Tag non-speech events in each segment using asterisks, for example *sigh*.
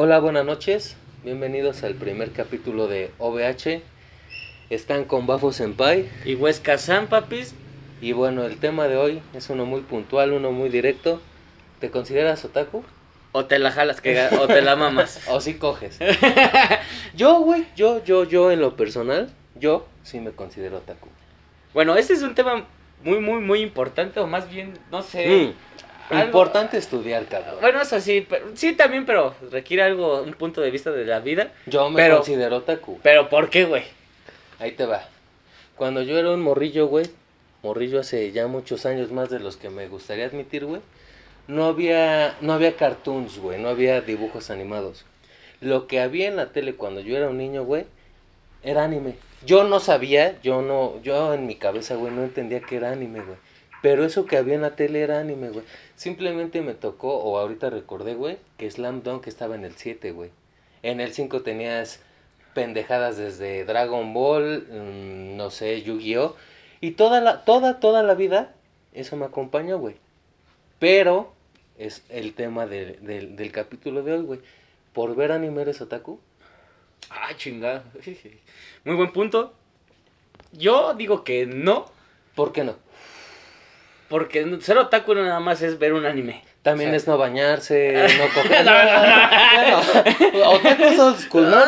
Hola, buenas noches. Bienvenidos al primer capítulo de OVH. Están con Bafo Senpai. Y Huesca San, papis. Y bueno, el tema de hoy es uno muy puntual, uno muy directo. ¿Te consideras otaku? O te la jalas, que, o te la mamas. *laughs* o si coges. *laughs* yo, güey, yo, yo, yo en lo personal, yo sí me considero otaku. Bueno, este es un tema muy, muy, muy importante, o más bien, no sé. Mm, Importante estudiar, cabrón. Bueno, eso sí, pero, sí también, pero requiere algo, un punto de vista de la vida. Yo me Pero- considero otaku. Pero ¿por qué, güey? Ahí te va. Cuando yo era un morrillo, güey, morrillo hace ya muchos años más de los que me gustaría admitir, güey, no había, no había cartoons, güey, no había dibujos animados. Lo que había en la tele cuando yo era un niño, güey, era anime. Yo no sabía, yo no, yo en mi cabeza, güey, no entendía que era anime, güey. Pero eso que había en la tele era anime, güey. Simplemente me tocó, o ahorita recordé, güey, que Slam Dunk estaba en el 7, güey. En el 5 tenías pendejadas desde Dragon Ball, mm, no sé, Yu-Gi-Oh! Y toda la, toda, toda la vida, eso me acompañó, güey. Pero es el tema de- del- del capítulo de hoy, güey. ¿Por ver anime eres otaku? Ah, chingada. *laughs* Muy buen punto. Yo digo que no, ¿Por qué no? Porque ser otaku no nada más es ver un anime. También O sea- es no bañarse, no *laughs* coger. No, no, Bueno, otaku es old school, ¿no? *laughs*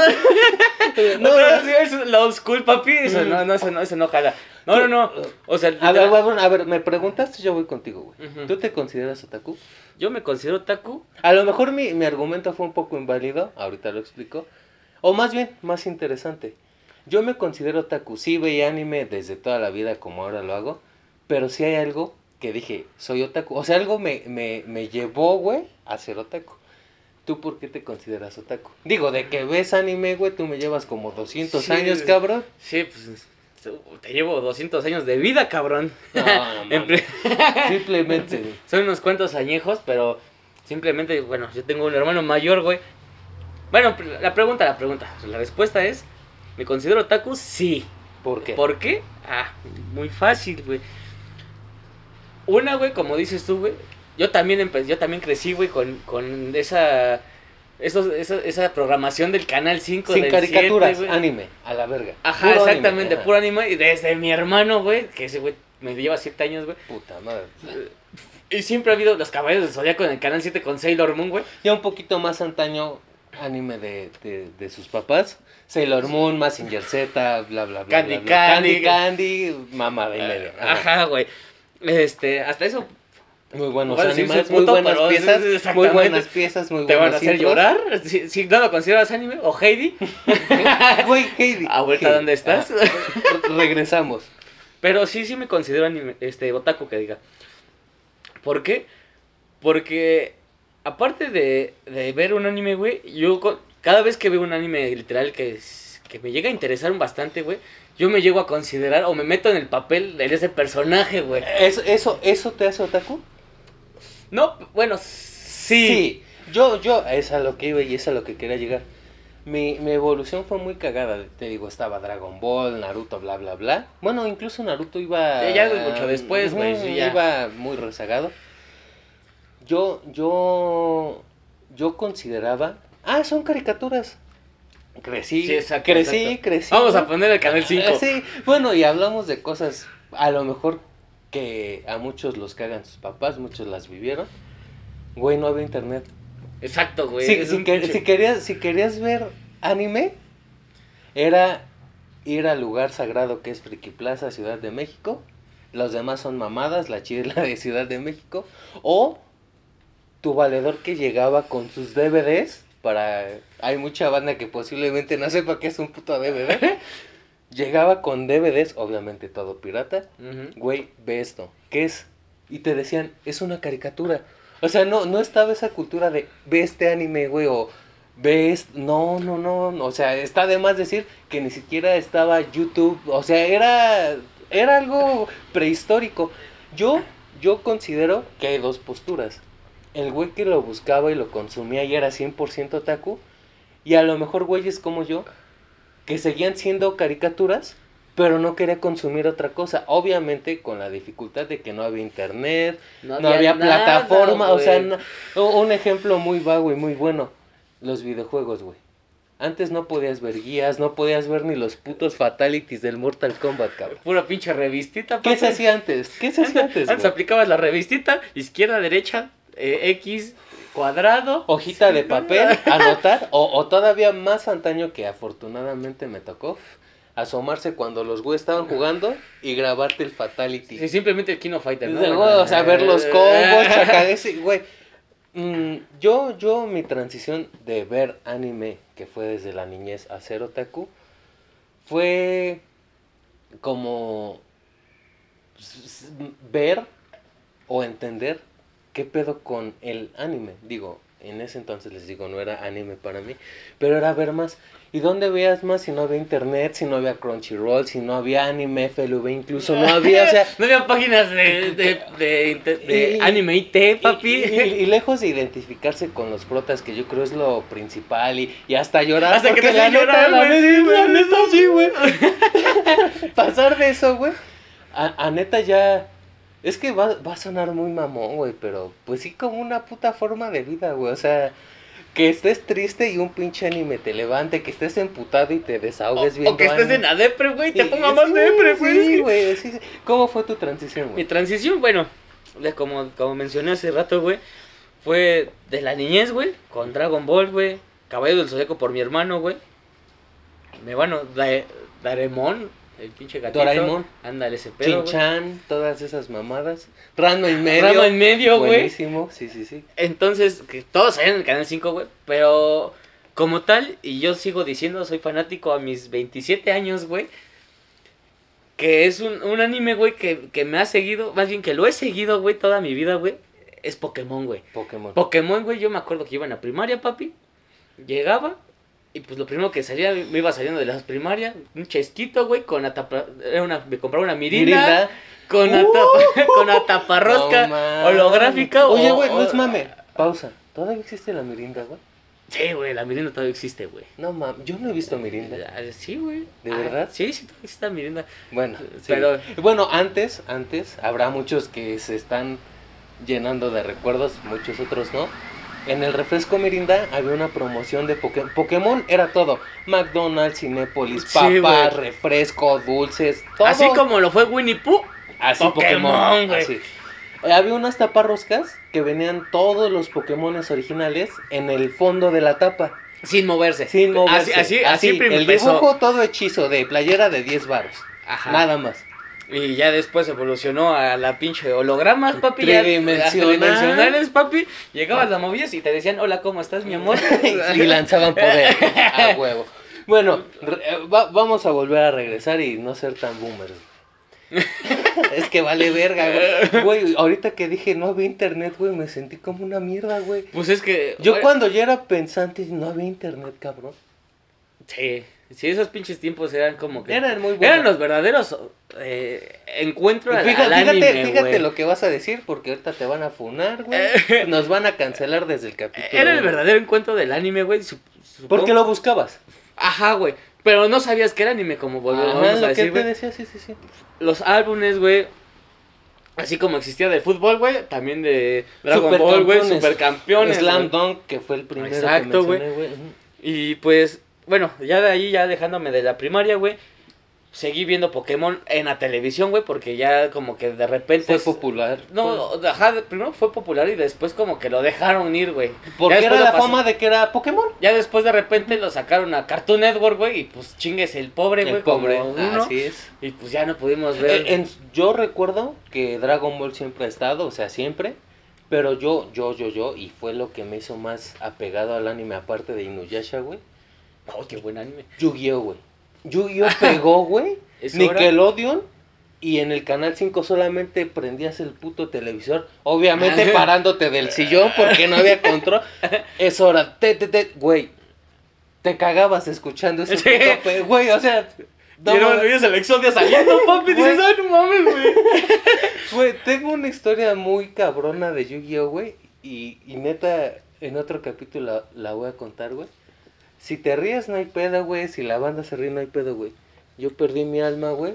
No, no, sí, es la old school, papi. Eso no, no, eso no, eso no jala. No, no, no. O sea, A ver, a ver, me preguntaste, yo voy contigo, güey. ¿Tú te consideras otaku? yo me considero otaku. A lo mejor mi, mi argumento fue un poco inválido, ahorita lo explico. O más bien, más interesante. Yo me considero otaku, sí veía anime desde toda la vida como ahora lo hago, pero sí hay algo que dije, soy otaku. O sea, algo me, me, me llevó, güey, a ser otaku. ¿Tú por qué te consideras otaku? Digo, de que ves anime, güey, tú me llevas como 200 Sí. años, cabrón. Sí, pues te llevo 200 años de vida, cabrón. No, no, *laughs* Simplemente. *laughs* Son unos cuantos añejos, pero simplemente, bueno, yo tengo un hermano mayor, güey. Bueno, la pregunta, la pregunta. La respuesta es, ¿me considero otaku? Sí. ¿Por qué? ¿Por qué? Ah, muy fácil, güey. Una, güey, como dices tú, güey. Yo también empe- yo también crecí, güey, con, con esa, esos, esa, esa programación del Canal 5 Sin del caricaturas, 7, güey. anime, a la verga. Ajá, Puro exactamente, anime, puro anime. Y desde mi hermano, güey, que ese güey me lleva 7 años, güey. Puta madre. Y siempre ha habido los caballeros del Zodíaco en el Canal 7 con Sailor Moon, güey. Ya un poquito más antaño, anime de, de, de sus papás. Sailor Moon, Mazinger Z, bla, bla, bla. Candy bla, bla. Candy. Candy, Candy, mamá de medio. Ajá. Ajá, güey. Este, hasta eso Muy buenos animes, muy puto, buenas piezas, muy buenas piezas, muy te van a hacer intros. llorar. Si, si no lo consideras anime, o Heidi. *laughs* Güey, Heidi. Abuelita, Heidi. ¿dónde estás? Ah, re- regresamos. Pero sí, sí me considero anime, este, otaku que diga. ¿Por qué? Porque aparte de, de ver un anime, güey, yo cada vez que veo un anime literal que, es- que me llega a interesar bastante, güey, yo me llego a considerar o me meto en el papel de ese personaje, güey. ¿Eso, eso, ¿Eso te hace otaku? No, bueno, sí. Yo, yo, es a lo que iba y es a lo que quería llegar. Mi, mi evolución fue muy cagada. Te digo, estaba Dragon Ball, Naruto, bla, bla, bla. Bueno, incluso Naruto iba. Sí, ya mucho después, güey, sí, ya. Iba muy rezagado. Yo, yo, yo consideraba. Ah, son caricaturas. Crecí, Sí, exacto, crecí, exacto. crecí. Vamos a poner el canal 5. Ah, Sí, bueno, y hablamos de cosas a lo mejor que a muchos los cagan sus papás, muchos las vivieron. Güey, no había internet. Exacto, güey. Si, que- querías, si querías ver anime, era ir al lugar sagrado que es Friki Plaza, Ciudad de México. Los demás son mamadas, la chida es la de Ciudad de México. O tu valedor que llegaba con sus DVDs. Para. Hay mucha banda que posiblemente no sepa qué es un puto DVD. *laughs* Llegaba con DVDs, obviamente todo pirata. Ujú. Güey, ve esto. ¿Qué es? Y te decían, es una caricatura. O sea, no, no estaba esa cultura de ve este anime, güey, o ve est- No, no, no, no. O sea, está de más decir que ni siquiera estaba YouTube. O sea, era, era algo prehistórico. Yo, yo considero que hay dos posturas. El güey que lo buscaba y lo consumía y era 100% otaku. Y a lo mejor güeyes como yo, que seguían siendo caricaturas, pero no quería consumir otra cosa. Obviamente con la dificultad de que no había internet, no, había, nada, plataforma, o sea, no- un ejemplo muy vago y muy bueno. los videojuegos, güey. Antes no podías ver guías, no podías ver ni los putos fatalities del Mortal Kombat, cabrón. Pura pinche revistita. ¿Qué se hacía antes? ¿Qué se hacía antes, Antes güey? aplicabas la revistita, izquierda, derecha, eh, X, cuadrado. Hojita de papel, *laughs* anotar, o, o todavía más antaño que afortunadamente me tocó, asomarse cuando los güeyes estaban jugando y grabarte el fatality. Sí, simplemente el Kino Fighter, ¿no? De- o sea, ver los combos, *laughs* chaca, ese, güey. Mm, yo, yo, mi transición de ver anime, que fue desde la niñez a ser otaku, fue como ver o entender qué pedo con el anime. Digo, en ese entonces les digo, no era anime para mí, pero era ver más. ¿Y dónde veías más si no había internet, si no había Crunchyroll, si no había anime, FLV, incluso no había, o sea, *laughs* No había páginas de, de, de, Y- anime IT, papi. Y, y- y lejos de identificarse con los protas, que yo creo es lo principal, y, y hasta llorar. Hasta que te la neta, la neta, sí, güey. *laughs* *laughs* Pasar de eso, güey. A, a neta ya. Es que va, va a sonar muy mamón, güey, pero pues sí como una puta forma de vida, güey. O sea, que estés triste y un pinche anime te levante, que estés emputado y te desahogues viendo o que estés anime. en la depre, güey, te Y- ponga sí, más depre, güey. Sí, güey, sí, sí. ¿Cómo fue tu transición, Mi güey? transición, bueno, como, como mencioné hace rato, güey, fue de la niñez, güey, con Dragon Ball, güey, Caballo del Zodíaco por mi hermano, güey. Me bueno, Da- Daremon, el pinche gatito. Doraemon. Ándale, ese pedo. Chinchan, todas esas mamadas. Rano y medio. Rama en medio, güey. Buenísimo, sí, sí, sí. Entonces, que todos salían en el canal 5, güey. Pero como tal, y yo sigo diciendo, soy fanático a mis 27 años, güey. Que es un, un anime, güey, que, que me ha seguido, más bien que lo he seguido, güey, toda mi vida, güey. Es Pokémon, güey. Pokémon. Pokémon, güey, yo me acuerdo que iba en la primaria, papi. Llegaba. Y pues lo primero que salía, me iba saliendo de la primaria, un chesquito, güey, con atapa, era una, me compraba una mirinda, Mirinda. con, Uh. atapa, *laughs* con ataparrosca No holográfica. Oye, güey, no es mame. Pausa. ¿Todavía existe la mirinda, güey? Sí, güey, la mirinda todavía existe, güey. No mames, yo no he visto mirinda. Ah, Sí, güey. ¿De Ah, verdad? Sí, sí, todavía existe la mirinda. Bueno, sí. Pero- Bueno, antes, antes, habrá muchos que se están llenando de recuerdos, muchos otros no. En el refresco Mirinda había una promoción de Pokémon. Pokémon era todo. McDonald's, Cinépolis, Sí, papas, refresco, dulces, todo. Así como lo fue Winnie Pooh. Así Pokémon, Pokémon, güey. así. Eh, había unas taparroscas que venían todos los Pokémones originales en el fondo de la tapa. Sin moverse. Sin moverse. Así, así, así, el empezó. dibujo todo hechizo de playera de 10 varos. Ajá. Nada más. Y ya después evolucionó a la pinche hologramas, papi. ya- tridimensionales, papi. Llegabas, la movías y te decían, hola, ¿cómo estás, mi amor? *laughs* y lanzaban poder a huevo. Bueno, eh, va- vamos a volver a regresar y no ser tan boomers. *laughs* es que vale verga, güey. Güey, ahorita que dije no había internet, güey, me sentí como una mierda, güey. Pues es que... Yo cuando ya era pensante no había internet, cabrón. Sí, sí, esos pinches tiempos eran como que... Eran muy buenos. Eran los verdaderos eh, encuentros al, Fíjate, al fíjate, anime, fíjate güey. lo que vas a decir porque ahorita te van a funar, güey. Eh. Nos van a cancelar desde el capítulo. Era el verdadero encuentro del anime, güey. Porque lo buscabas. Ajá, güey. Pero no sabías que era anime, como volvemos a lo que decir, te güey. decía, sí, sí, sí. Los álbumes, güey. Así como existía de fútbol, güey. También de Dragon Ball, güey. Supercampeones. Slam. Dunk, que fue el primero Exacto, que güey. Y pues, bueno, ya de ahí, ya dejándome de la primaria, güey. Seguí viendo Pokémon en la televisión, güey. Porque ya como que de repente. Fue es- popular. No, ajá, primero fue popular y después como que lo dejaron ir, güey. Porque era la pasó- fama de que era Pokémon. Ya después de repente lo sacaron a Cartoon Network, güey, y pues chingues el pobre, güey, El pobre. como uno. Así es. Y pues ya no pudimos ver. Eh, en- yo recuerdo que Dragon Ball siempre ha estado, o sea, siempre. Pero yo, yo, yo, yo, y fue lo que me hizo más apegado al anime, aparte de Inuyasha, güey. Oh, qué buen anime. Yu-Gi-Oh, güey. Yu-Gi-Oh *laughs* pegó, güey. Nickelodeon. Y en el canal 5 solamente prendías el puto televisor. Obviamente *laughs* parándote del sillón porque no había control. *laughs* Es hora. Te, te, te, güey. Te cagabas escuchando ese puto pe- Güey, o sea. no mames. veías el Exodia saliendo, papi, dices, ay, no mames, güey. Güey, tengo una historia muy cabrona de Yu-Gi-Oh, güey. Y, y neta, en otro capítulo la, la voy a contar, güey. Si te ríes, no hay pedo, güey. Si la banda se ríe, no hay pedo, güey. Yo perdí mi alma, güey,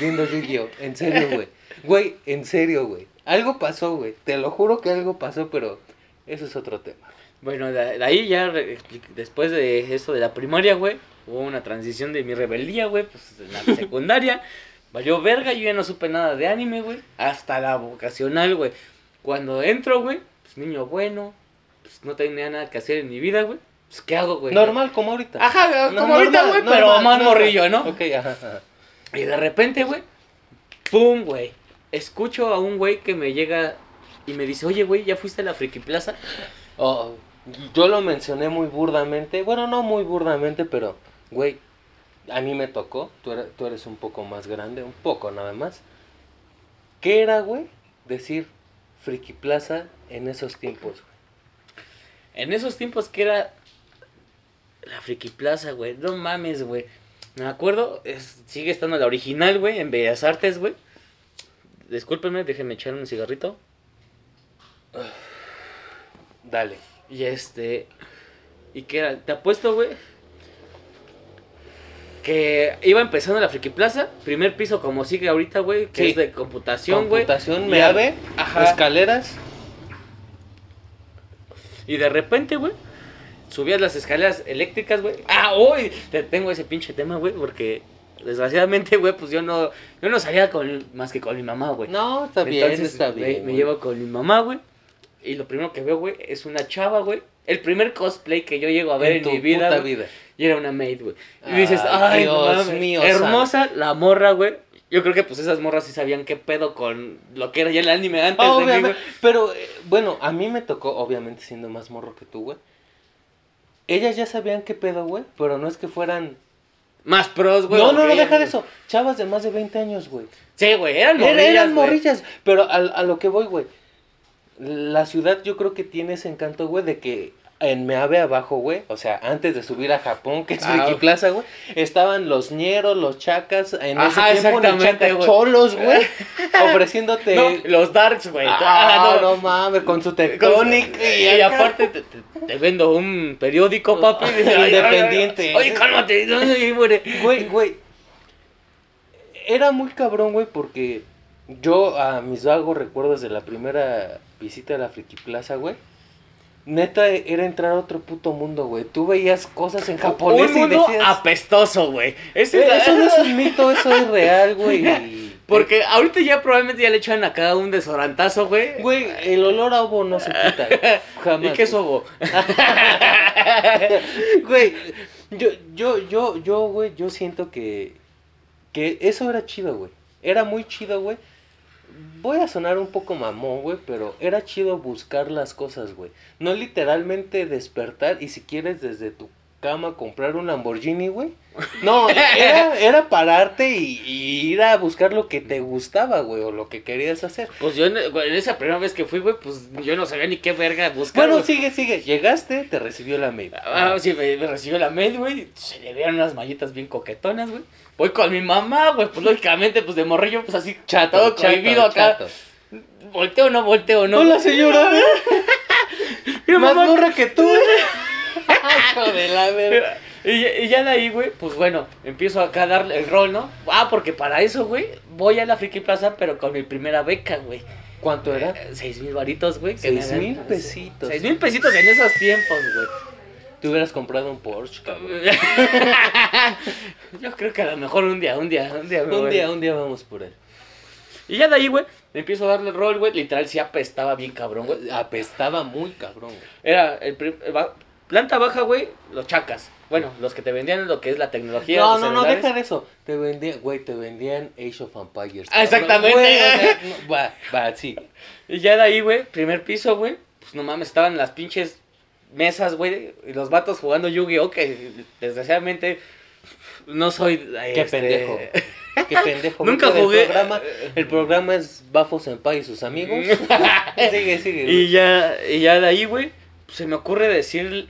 viendo Yu-Gi-Oh. En serio, güey. Güey, en serio, güey. Algo pasó, güey. Te lo juro que algo pasó, pero eso es otro tema. Bueno, de, de ahí ya, re- después de eso de la primaria, güey, hubo una transición de mi rebeldía, güey, pues en la *laughs* secundaria. Valió verga, yo ya no supe nada de anime, güey. Hasta la vocacional, güey. Cuando entro, güey, pues niño bueno, pues no tenía nada que hacer en mi vida, güey. Pues, ¿qué hago, güey? Normal, como ahorita. Ajá, No, como ahorita, güey, pero normal, más morrillo, ¿no? Ok, ajá, ajá. Y de repente, güey, ¡pum, güey! Escucho a un güey que me llega y me dice, oye, güey, ¿ya fuiste a la Friki Plaza? Oh, yo lo mencioné muy burdamente. Bueno, no muy burdamente, pero, güey, a mí me tocó. Tú eres, tú eres un poco más grande, un poco nada más. ¿Qué era, güey? Decir Friki Plaza en esos tiempos. güey? En esos tiempos que era la Friki Plaza, güey. No mames, güey. Me acuerdo, es- sigue estando la original, güey, en Bellas Artes, güey. Discúlpenme, déjenme echar un cigarrito. Dale. Y este. Y que era, te apuesto, güey. Que iba empezando la Friki Plaza, primer piso como sigue ahorita, güey, que Sí. es de computación, güey. Computación, Y me a- ave, Ajá. escaleras. Y de repente, güey, subías las escaleras eléctricas, güey. Ah, hoy te tengo ese pinche tema, güey, porque desgraciadamente, güey, pues yo no yo no salía con más que con mi mamá, güey. No, está bien, Entonces, está me- bien. Me, llevo con mi mamá, güey. Y lo primero que veo, güey, es una chava, güey. El primer cosplay que yo llego a ver en, tu mi vida, puta güey, vida. y era una maid, güey. Y dices, ay, Dios mío, hermosa la morra, güey. Yo creo que pues esas morras sí sabían qué pedo con lo que era ya el anime antes de mí, Obviamente, pero eh, bueno, a mí me tocó, obviamente siendo más morro que tú, güey. Ellas ya sabían qué pedo, güey, pero no es que fueran... Más pros, güey. no, no, no, deja de eso. Chavas de más de 20 años, güey. Sí, güey, eran Era- morrillas, eran morrillas, pero a, a lo que voy, güey. La ciudad yo creo que tiene ese encanto, güey, de que en Meave abajo, güey, o sea, antes de subir a Japón, que es Ah, Friki Plaza, güey, estaban los ñeros, los chacas, en Ajá, ese tiempo exactamente, chacas güey. cholos, güey, *laughs* ofreciéndote... No, los darks, güey. Ah, Ah, no, mames, con su Con- tectonic y, acá. aparte te, te- vendo un periódico, papi. Independiente. Oye, cálmate. no, no, y. Güey, güey. Era muy cabrón, güey, porque yo a mis vagos recuerdos de la primera visita a la Friki Plaza, güey. Neta, era entrar a otro puto mundo, güey. Tú veías cosas en japonés un y mundo decías... apestoso, güey. "Eh, es Eso no es un *laughs* mito, eso es real, güey. y- Porque ahorita ya probablemente ya le echan acá un desodorantazo, güey. Güey, el olor a ovo no se quita. *laughs* Jamás. ¿Y qué es ovo? *laughs* Güey, yo, yo, yo, yo, güey, yo siento que, que eso era chido, güey. Era muy chido, güey. Voy a sonar un poco mamón, güey, pero era chido buscar las cosas, güey. No literalmente despertar y si quieres desde tu cama comprar un Lamborghini, güey. No, era, era pararte y, y ir a buscar lo que te gustaba, güey, o lo que querías hacer. Pues yo en, esa primera vez que fui, güey, pues yo no sabía ni qué verga buscar. Bueno, sigue, sigue. Llegaste, te recibió la mail. Ah, sí, me, me recibió la mail, güey. Se le veían unas mallitas bien coquetonas, güey. Voy con mi mamá, güey. Pues lógicamente, pues de morrillo, pues así, Chato, todo acá. chato. Volteo no, volteo no. Hola, señora. *laughs* Más morra que tú. *laughs* Hijo de la verga. Y, ya- y ya de ahí, güey, pues bueno, empiezo acá a darle el rol, ¿no? Ah, porque para eso, güey, voy a la Friki Plaza, pero con mi primera beca, güey. ¿Cuánto era? Eh, Seis mil varitos, güey. Seis mil pesitos. Seis mil pesitos en esos tiempos, güey. Te hubieras comprado un Porsche, cabrón. *laughs* Yo creo que a lo mejor un día, un día, un día me Un voy. día, un día vamos por él. Y ya de ahí, güey, me empiezo a darle el rol, güey. Literal, sí apestaba bien cabrón, güey. Apestaba muy cabrón, güey. Era el prim- ba- planta baja, güey, los chacas. Bueno, los que te vendían lo que es la tecnología. No, no, no, celulares. deja de eso. Te vendían, güey, te vendían Age of Empires. Ah, exactamente. Güey, o sea, *laughs* no, va, va, sí. Y ya de ahí, güey, primer piso, güey. Pues no mames, estaban las pinches mesas, güey. Y los vatos jugando Yu-Gi-Oh! Que desgraciadamente no soy. Qué este, pendejo. *laughs* Qué pendejo. Nunca jugué. Programa. El programa es Bafo Senpai y sus amigos. *laughs* sigue, sigue. Y ya, y ya de ahí, güey, se me ocurre decir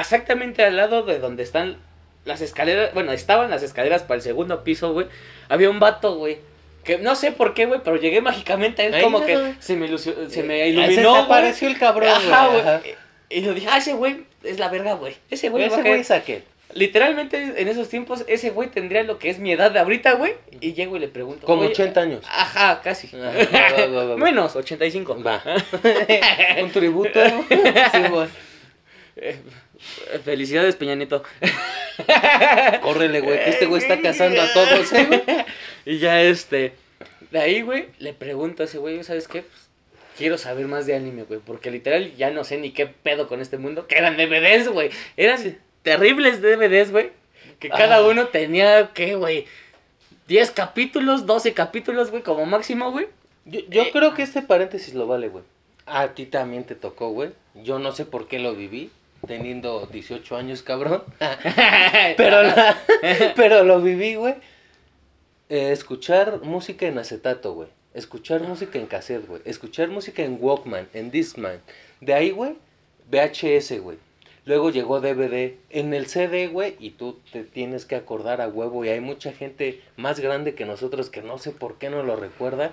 exactamente al lado de donde están las escaleras. Bueno, estaban las escaleras para el segundo piso, güey. Había un vato, güey. Que no sé por qué, güey, pero llegué mágicamente a él como no. que se me, ilusio- se me Ah, iluminó, Se apareció el cabrón, güey. Y yo dije, ah, ese güey es la verga, güey. Ese güey Ese güey es aquel. Literalmente en esos tiempos, ese güey tendría lo que es mi edad de ahorita, güey. Y llego y le pregunto. Como "Oye, 80 años. Ajá, casi. Ajá, va, va, va, va. *laughs* Menos, 85. Va. *laughs* *laughs* Un tributo. Sí, güey. Eh, felicidades, Peña Nieto. *laughs* Córrele, güey, que este güey está cazando a todos, ¿eh, güey? *laughs* Y ya este. De ahí, güey, le pregunto a ese güey, ¿sabes qué? Pues, quiero saber más de anime, güey. Porque literal ya no sé ni qué pedo con este mundo. Que eran DVDs, güey. Eran terribles DVDs, güey. Que cada uno tenía, ¿qué, güey? 10 capítulos, 12 capítulos, güey, como máximo, güey. Yo, yo Eh. creo que este paréntesis lo vale, güey. A ti también te tocó, güey. Yo no sé por qué lo viví, teniendo 18 años, cabrón. *laughs* Pero, la- pero lo viví, güey. Eh, escuchar música en acetato, güey. Escuchar música en cassette, güey. Escuchar música en Walkman, en Discman. De ahí, güey, VHS, güey. Luego llegó DVD en el CD, güey, y tú te tienes que acordar a huevo. Y hay mucha gente más grande que nosotros que no sé por qué no lo recuerda.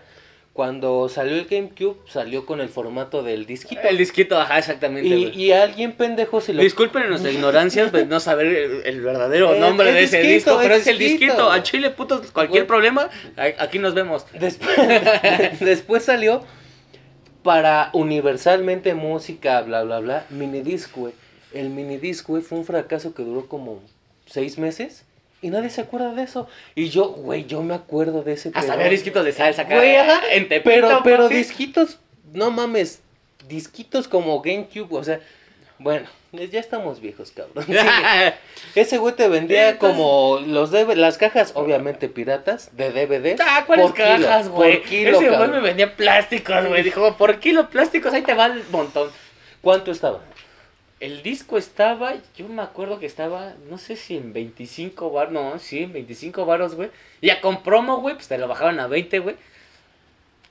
Cuando salió el GameCube, salió con el formato del disquito. El disquito, ajá, exactamente, y, alguien pendejo se lo... Disculpen nuestra *laughs* ignorancia de no saber el, el verdadero Eh, nombre de ese disco, pero es el disquito. A Chile, putos, cualquier problema, aquí nos vemos. *laughs* Después, *laughs* después salió para universalmente música, bla, bla, bla, minidisc, güey. El minidisc, güey, fue un fracaso que duró como seis meses y nadie se acuerda de eso. Y yo, güey, yo me acuerdo de ese Hasta había disquitos de salsa acá. Güey, ajá, en Tepito, Pero, pero papi. disquitos, no mames, disquitos como GameCube, o sea, bueno, ya estamos viejos, cabrón. *laughs* Ese güey te vendía como los las cajas, obviamente piratas, de DVD. Ah, ¿cuáles cajas, güey? Ese güey cabrón. me vendía plásticos, güey. Dijo, por kilo plásticos, ahí te va el montón. ¿Cuánto estaba? El disco estaba, yo me acuerdo que estaba, no sé si en 25 bar, no, sí, en 25 varos, güey. Y Ya con promo, güey, pues te lo bajaban a 20, güey.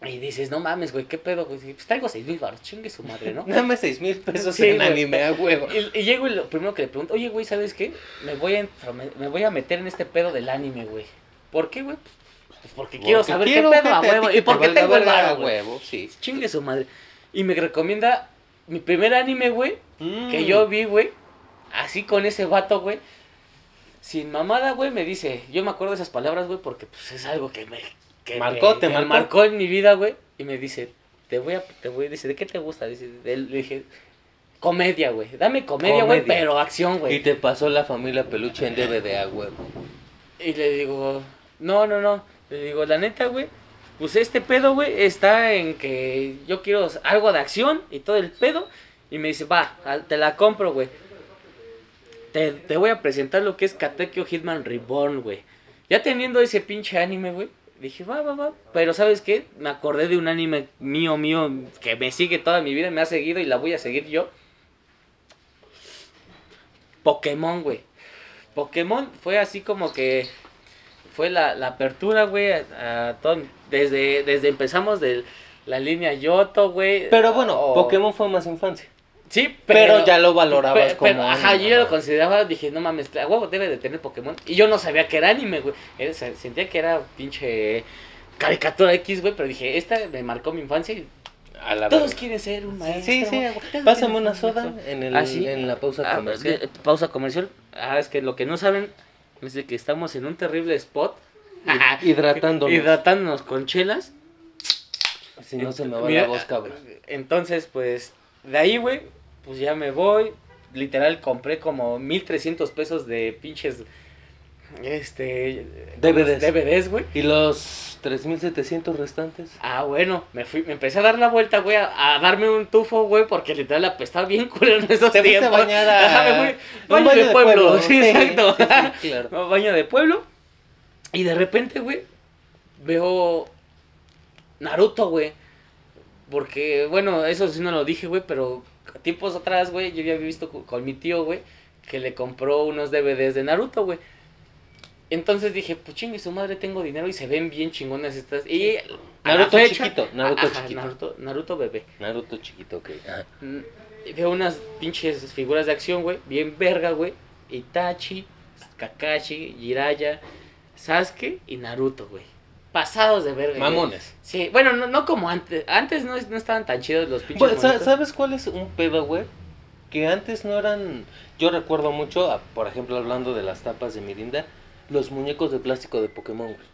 Y dices, no mames, güey, ¿qué pedo, güey? Pues traigo 6 mil baros, chingue su madre, ¿no? *laughs* Dame seis mil pesos Sí, en güey. anime a huevo. Y, y llego y lo primero que le pregunto, oye, güey, ¿sabes qué? Me voy a, me voy a meter en este pedo del anime, güey. ¿Por qué, güey? Pues porque quiero Porque saber quiero, qué pedo a huevo. Y porque tengo el güey. huevo, sí. Chingue su madre. Y me recomienda mi primer anime, güey, que yo vi, güey, así con ese vato, güey. Sin mamada, güey, me dice, yo me acuerdo de esas palabras, güey, porque pues es algo que me... Que Marcó, me- te marcó. marcó en mi vida, güey. Y me dice, te voy a, te voy, dice, ¿de qué te gusta? Dice, de- le dije, comedia, güey. Dame comedia, güey, pero acción, Y güey. te pasó la familia peluche en DVD huevo. Y le digo, no, no, no. Le digo, la neta, güey. Pues este pedo, güey, está en que yo quiero algo de acción y todo el pedo. Y me dice, va, te la compro, güey. Te, te voy a presentar lo que es Katekyo Hitman Reborn, güey. Ya teniendo ese pinche anime, güey. Dije, va, va, va. Pero ¿sabes qué? Me acordé de un anime mío, mío, que me sigue toda mi vida, me ha seguido y la voy a seguir yo. Pokémon, güey. Pokémon fue así como que fue la, la apertura, güey, a, a todo, desde, desde empezamos de la línea Yoto, güey. Pero bueno, o- Pokémon fue más infancia. Sí, Pero, pero, ya lo valorabas como. pero, ajá, yo ya lo consideraba, dije, no mames, a huevo debe de tener Pokémon. Y yo no sabía que era anime, güey. Se- Sentía que era pinche caricatura X, güey, pero dije, esta me marcó mi infancia y A la todos quieren ser un maestro. Sí, sí, Pásame una soda en, el, Ah, sí. en la pausa Ah, comercial. de- pausa comercial. Ah, es que lo que no saben es de que estamos en un terrible spot. Hidratándonos. Hidratándonos con chelas. Si no se me va Mira, la voz, cabrón. Entonces, pues, de ahí, güey, pues ya me voy. Literal, compré como 1300 pesos de pinches. Este. DVDs. DVDs, güey. ¿Y los 3700 restantes? Ah, bueno, me fui, me empecé a dar la vuelta, güey, a, a darme un tufo, güey, porque literal apestaba bien culero en esos Te fuiste a tiempos. bañar a- *laughs* Ajá, me fui. un Baño, de, pueblo, *laughs* sí, exacto. Sí, *laughs* claro. Baño de pueblo. Y de repente, güey, veo Naruto, güey. Porque, bueno, eso sí no lo dije, güey, pero tiempos atrás, güey, yo había visto con, con mi tío, güey, que le compró unos DVDs de Naruto, güey. Entonces dije, pues chingue su madre, tengo dinero y se ven bien chingonas estas. Y Naruto fecha- chiquito, Naruto Ajá, chiquito. Naruto, Naruto bebé. Naruto chiquito, ok. Ajá. Mm, Veo unas pinches figuras de acción, güey, bien verga, güey. Itachi, Kakashi, Jiraiya, Sasuke y Naruto, güey. Pasados de verga. güey. Mamones. Sí, bueno, no, no como antes. Antes no, no estaban tan chidos los pinches. Bueno. ¿Sabes cuál es un pedo, güey? Que antes no eran. Yo recuerdo mucho, a- por ejemplo, hablando de las tapas de Mirinda, los muñecos de plástico de Pokémon, güey.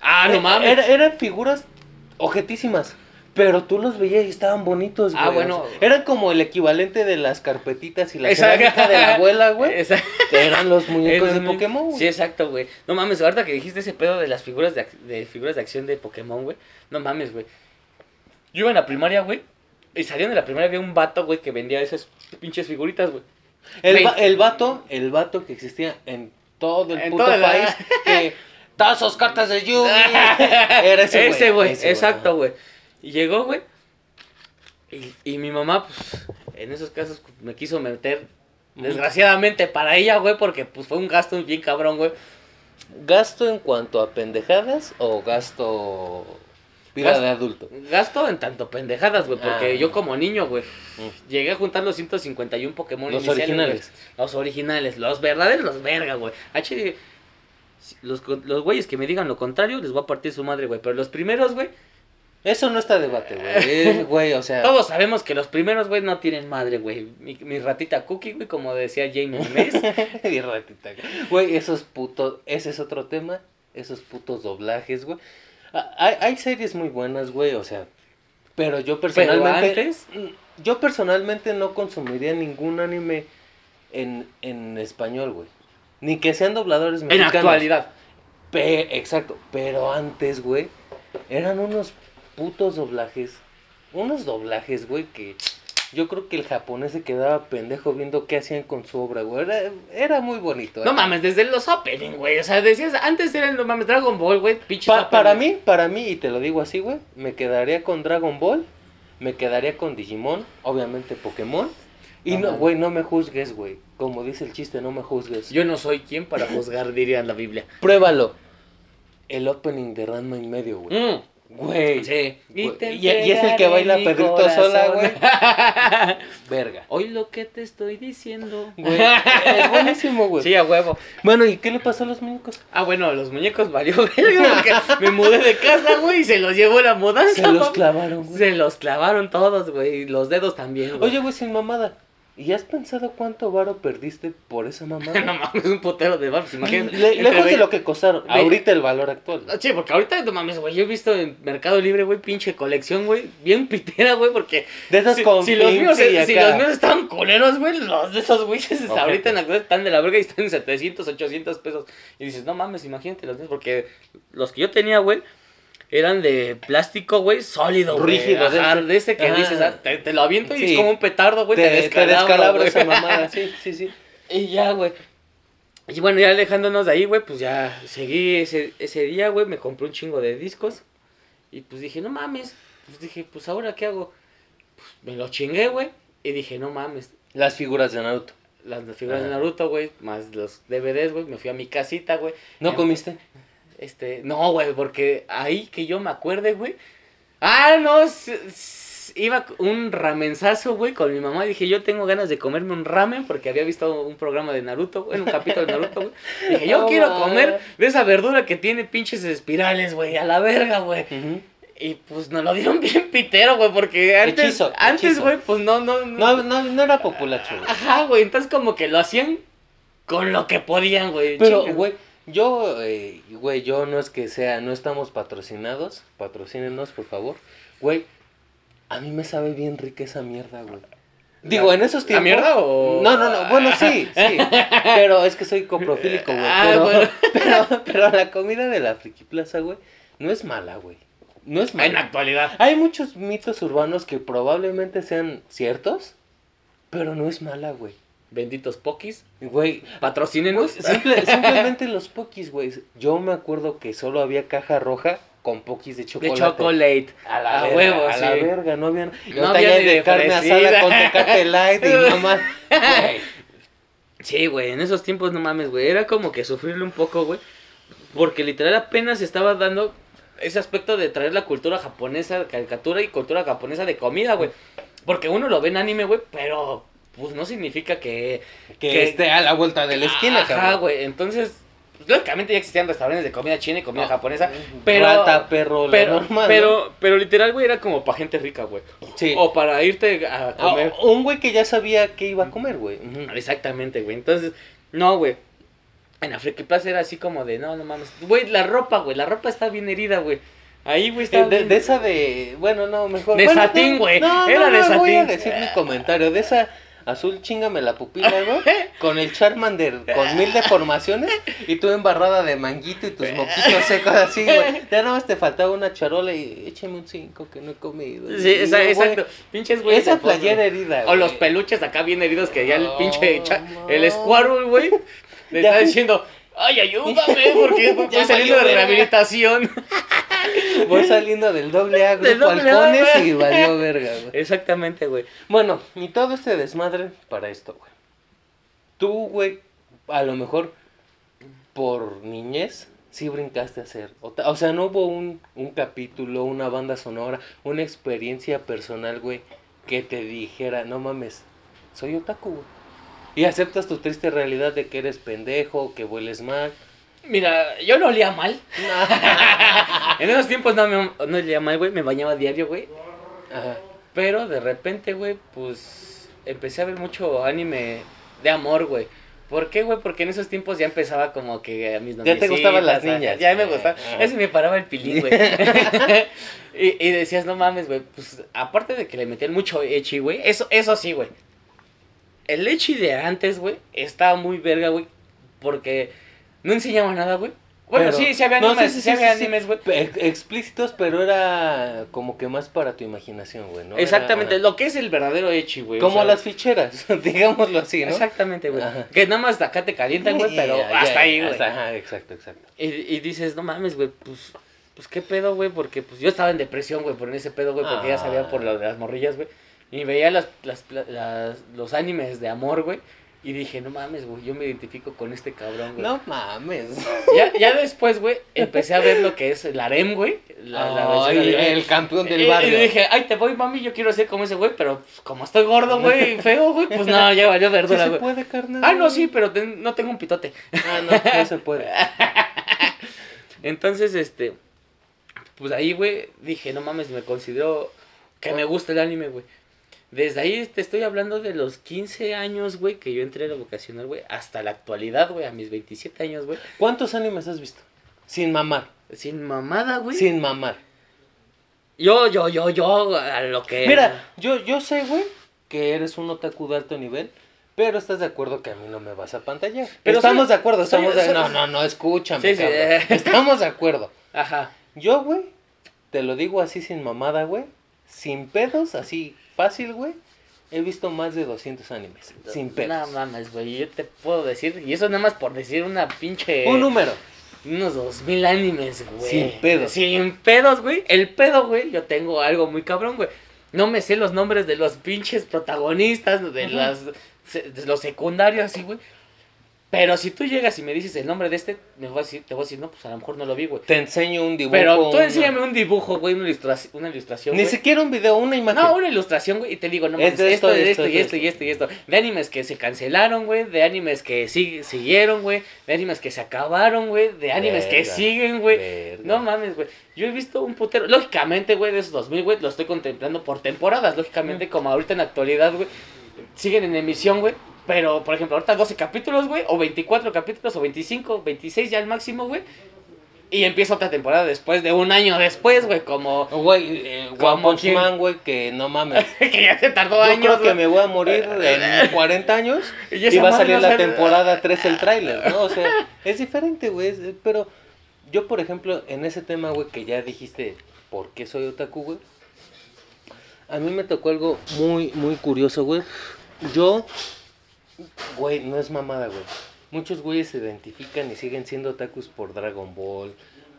Ah, no mames. era- eran figuras objetísimas. Pero tú los veías y estaban bonitos, güey. Ah, o bueno. sea, eran como el equivalente de las carpetitas y la cerámica de la abuela, güey. Exacto. Eran los muñecos de Pokémon, güey. Sí, exacto, güey. No mames, ahorita que dijiste ese pedo de las figuras de, ac- de figuras de acción de Pokémon, güey. No mames, güey. Yo iba en la primaria, güey. Y saliendo de la primaria había un vato, güey, que vendía esas pinches figuritas, güey. El, va- el vato, el vato que existía en todo el En puto todo el- país, que tazos, cartas de Yugi. *laughs* Era ese, Ese, güey, exacto, güey. Y llegó, güey. Y, y mi mamá, pues, en esos casos me quiso meter, desgraciadamente para ella, güey, porque pues fue un gasto bien cabrón, güey. ¿Gasto en cuanto a pendejadas o gasto vida Gasto- de adulto? Gasto en tanto pendejadas, güey, porque Ah. yo como niño, güey, Mm. llegué a juntar los 151 Pokémon Los iniciales, originales. Los originales, los verdaderos, los verga, güey. Si- los, los güeyes que me digan lo contrario, les voy a partir su madre, güey. Pero los primeros, güey, Eso no está debate, güey. *laughs* Güey, o sea. todos sabemos que los primeros, güey, no tienen madre, güey. Mi, mi ratita cookie, güey, como decía Jamie *laughs* Mess. Y ratita. Güey, esos putos. Ese es otro tema. Esos putos doblajes, güey. Ah, Hay, hay series muy buenas, güey, o sea. Pero yo Pero personalmente. antes, Yo personalmente no consumiría ningún anime en, en español, güey. Ni que sean dobladores en mexicanos. actualidad. Pe- exacto. Pero antes, güey, eran unos putos doblajes. Unos doblajes, güey, que yo creo que el japonés se quedaba pendejo viendo qué hacían con su obra, güey. Era, era muy bonito. No ¿eh? mames, desde los opening, güey. O sea, decías, antes eran, no mames, Dragon Ball, güey, Pa- para mí, para mí, y te lo digo así, güey, me quedaría con Dragon Ball, me quedaría con Digimon, obviamente Pokémon. Y no, güey, no me juzgues, güey. Como dice el chiste, no me juzgues. Yo no soy quien para juzgar, diría en la Biblia. Pruébalo. El opening de Ranma y medio, güey. Mm. Güey. Sí. Güey, Y, y es el que baila Pedrito corazón. Sola, güey. *laughs* Verga. Hoy lo que te estoy diciendo. Güey, *laughs* es buenísimo, güey. Sí, a huevo. Bueno, ¿y qué le pasó a los muñecos? Ah, bueno, los muñecos valió *laughs* verga me mudé de casa, güey, y se los llevó la mudanza. Se los clavaron, güey. Se los clavaron todos, güey, y los dedos también, güey. Oye, güey, sin mamada. ¿Y has pensado cuánto varo perdiste por esa mamada? *laughs* no mames, un potero de barbs, imagínate. Le- lejos de lo que costaron. ve- Ahorita el valor actual. Ah, Sí, porque ahorita, no mames, güey, yo he visto en Mercado Libre, güey, pinche colección, güey, bien pitera, güey, porque... De esas si, con si los míos, si los míos estaban culeros, güey, los de esos güeyes ahorita en la actualidad están de la verga y están en 700, 800 pesos. Y dices, no mames, imagínate los míos, porque los que yo tenía, güey, eran de plástico, güey, sólido, güey. Rígido, de Ajá, ese. de ese que Ajá. dices, ah, te, te lo aviento y Sí. es como un petardo, güey, te, te, te descalabra, descalabra güey. esa mamada. *laughs* Sí, sí, sí. Y ya, güey. Y bueno, ya alejándonos de ahí, güey, pues ya seguí ese, ese día, güey, me compré un chingo de discos. Y pues dije, no mames. Pues dije, pues ahora qué hago. Pues me lo chingué, güey. Y dije, no mames. Las figuras de Naruto. Las figuras de Ajá. Naruto, güey, más los DVDs, güey. Me fui a mi casita, güey. ¿No Em- comiste? Este, no, güey, porque ahí que yo me acuerde, güey. Ah, no, iba un ramenzazo, güey, con mi mamá. Dije, yo tengo ganas de comerme un ramen porque había visto un programa de Naruto, güey, un capítulo de Naruto, güey. Dije, yo quiero comer de esa verdura que tiene pinches espirales, güey, a la verga, güey. Y pues nos lo dieron bien pitero, güey, porque antes, Hechizo, antes, güey, pues no, no, no. No, no, no era populacho, güey. Ajá, güey, entonces como que lo hacían con lo que podían, güey. Pero, güey, yo, eh, güey, yo no es que sea, no estamos patrocinados, patrocínenos, por favor. Güey, a mí me sabe bien rica esa mierda, güey. Digo, ¿La- en esos la tiempos... mierda o- No, no, no, bueno, sí, *laughs* sí. Pero es que soy coprofílico, güey. Ah, Pero, bueno. *laughs* pero, pero la comida de la Friki Plaza, güey, no es mala, güey. No es En mala. actualidad. Hay muchos mitos urbanos que probablemente sean ciertos, pero no es mala, güey. Benditos pokis. Güey, Patrocínenos. simple- simplemente los pokis, güey. Yo me acuerdo que solo había caja roja con pokis de De chocolate. chocolate. A la A verga, huevo, a la verga, no había. No No había ni de, carne asada con tecate light y *laughs* mamá. Güey. Sí, güey, en esos tiempos no mames, güey. Era como que sufrirle un poco, güey. Porque literal apenas estaba dando ese aspecto de traer la cultura japonesa, caricatura y cultura japonesa de comida, güey. Porque uno lo ve en anime, güey, pero pues no significa que... Que, Que- esté a la vuelta de la esquina, Ajá, güey. Entonces, pues, lógicamente ya existían restaurantes de comida china y comida japonesa. Pero... Rata, perro, pero, normal. pero, pero literal, güey, era como para gente rica, güey. Sí. O para irte a Ah, comer. un güey que ya sabía que iba a comer, güey. Exactamente, güey. Entonces, no, güey. En la Friki Plaza era así como de, no, no mames. Güey, la ropa, güey. La ropa está bien herida, güey. Ahí, güey, Eh, estaba De, bien- de esa de. Bueno, no, mejor. De bueno, satín, güey. No, Era no, de no, Voy a satín. decir mi comentario. De esa azul, chingame la pupila, güey. *laughs* Con el Charmander con mil deformaciones. Y tú embarrada de manguito y tus *laughs* moquitos secos así, güey. Ya nada más te faltaba una charola y échame un 5 que no he comido. Sí, Y esa- güey, exacto. Pinches, güey. Esa playera herida, O güey. los peluches acá bien heridos que ya el pinche. cha- el. Squirrel, güey. Le está diciendo. Ay, ayúdame, porque *laughs* Ya saliendo de rehabilitación. *laughs* Voy saliendo del doble A, grupo doble halcones y valió verga, güey. Exactamente, güey. Bueno, y todo este desmadre para esto, güey. Tú, güey, a lo mejor por niñez, sí brincaste a hacer. O, o sea, no hubo un, un capítulo, una banda sonora, una experiencia personal, güey, que te dijera, no mames, soy otaku, güey. Y aceptas tu triste realidad de que eres pendejo, que hueles mal. Mira, yo no olía mal. *laughs* En esos tiempos no, me, no olía mal, güey. Me bañaba diario, güey. Ajá. Pero de repente, güey, pues empecé a ver mucho anime de amor, güey. ¿Por qué, güey? Porque en esos tiempos ya empezaba como que a mis Ya te gustaban las niñas. Ya me gustaba. Ajá. Ya se me paraba el pilín, güey. *laughs* y, y decías, no mames, güey. Pues aparte de que le metían mucho echi, güey. Eso, eso sí, güey. El echi de antes, güey, estaba muy verga, güey. Porque no enseñaba nada, güey. Bueno, Pero- sí, sí había animes, sí, sí, sí, sí, había sí, sí. animes, güey. Pe- explícitos, pero era como que más para tu imaginación, güey, ¿no? Exactamente, Era lo que es el verdadero echi, güey. o como sea, las ficheras, *laughs* digámoslo así, ¿no? Exactamente, güey. Que nada más acá te calientan, güey, *laughs* pero hasta ahí, güey. Ajá, exacto, exacto. Y, y dices, no mames, güey, pues, pues qué pedo, güey, porque pues yo estaba en depresión, güey, por ese pedo, güey, porque ya sabía por lo de las morrillas, güey. Y veía las, las, las- los animes de amor, güey. Y dije, no mames, güey, yo me identifico con este cabrón, güey. No mames. Ya, ya después, güey, empecé a ver lo que es el harem, güey. La, la versión Ay, harem. el campeón Y- del y, barrio. dije, ay, te voy, mami, yo quiero ser como ese güey, pero pues, como estoy gordo, güey, y *laughs* feo, güey, pues no, ya valió ¿Sí verdura, se güey. puede, carnal? Ah, no, sí, pero ten- no tengo un pitote. Ah, no, no se puede. *laughs* Entonces, este, pues ahí, güey, dije, no mames, me considero que me gusta el anime, güey. Desde ahí te estoy hablando de los 15 años, güey, que yo entré a la vocacional, güey, hasta la actualidad, güey, a mis 27 años, güey. ¿Cuántos animes has visto? Sin mamar. Sin mamada, güey. Sin mamar. Yo, yo, yo, yo, a lo que... Mira, yo, yo sé, güey, que eres un otaku de alto nivel, pero estás de acuerdo que a mí no me vas a pantallar. Pero estamos soy- de acuerdo, soy- estamos de... soy- No, no, no, escúchame, Sí, eh. *laughs* Estamos de acuerdo. Ajá. Yo, güey, te lo digo así sin mamada, güey, sin pedos, así fácil, güey, he visto más de 200 animes, sin pedos. No mames, güey, yo te puedo decir, y eso nada más por decir una pinche... Un número. Unos dos mil animes, güey. Sin pedos. Sin pedos, güey. El pedo, güey. Yo tengo algo muy cabrón, güey. No me sé los nombres de los pinches protagonistas, de, las, de los secundarios, así, güey. Pero si tú llegas y me dices el nombre de este, me voy a decir, te voy a decir, no, pues a lo mejor no lo vi, güey. Te enseño un dibujo. Pero tú enséñame un dibujo, güey, una ilustración, una ilustración, Ni güey. siquiera un video, una imagen. No, una ilustración, güey, y te digo, no Es de esto, esto, de esto, esto, y esto, y esto, y esto. De animes que se cancelaron, güey, de animes que sig- siguieron, güey, de animes que se acabaron, güey, de animes que siguen, güey. verga. No mames, güey. Yo he visto un putero. Lógicamente, güey, de esos 2000, güey, lo estoy contemplando por temporadas. Lógicamente, como ahorita en la actualidad, güey, siguen en emisión, güey. Pero, por ejemplo, ahorita 12 capítulos, güey, o 24 capítulos, o 25, 26 ya al máximo, güey. Y empieza otra temporada después de un año después, güey, como Güey, eh, One Punch. Man, güey, que no mames. *laughs* que ya se tardó Yo años, creo que me voy a morir *laughs* en 40 años Y va a salir la temporada 3 el tráiler, ¿no? O sea, es diferente, güey. es- Pero yo, por ejemplo, en ese tema, güey, que ya dijiste, ¿por qué soy otaku, güey? A mí me tocó algo muy, muy curioso, güey. Yo, güey, no es mamada, güey. Muchos güeyes se identifican y siguen siendo otakus por Dragon Ball,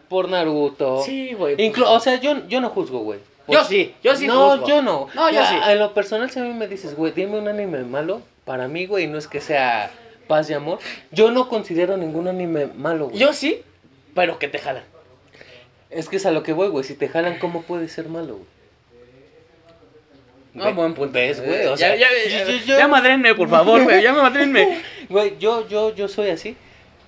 por Naruto. Sí, güey. Inclu- o sea, yo, yo no juzgo, güey. Yo sí, yo sí No, juzgo. yo no. No, yo Ya, sí. En lo personal, si a mí me dices, güey, dime un anime malo, para mí, güey, no es que sea paz y amor. Yo no considero ningún anime malo, güey. Yo sí, pero que te jalan. Es que es a lo que voy, güey. Si te jalan, ¿cómo puede ser malo, güey? No, buen punto. ¿Ves, güey? O ya, sea, ya, ya, ya madrenme, por favor, güey. Ya madrenme. *laughs* Güey, yo, yo, yo soy así.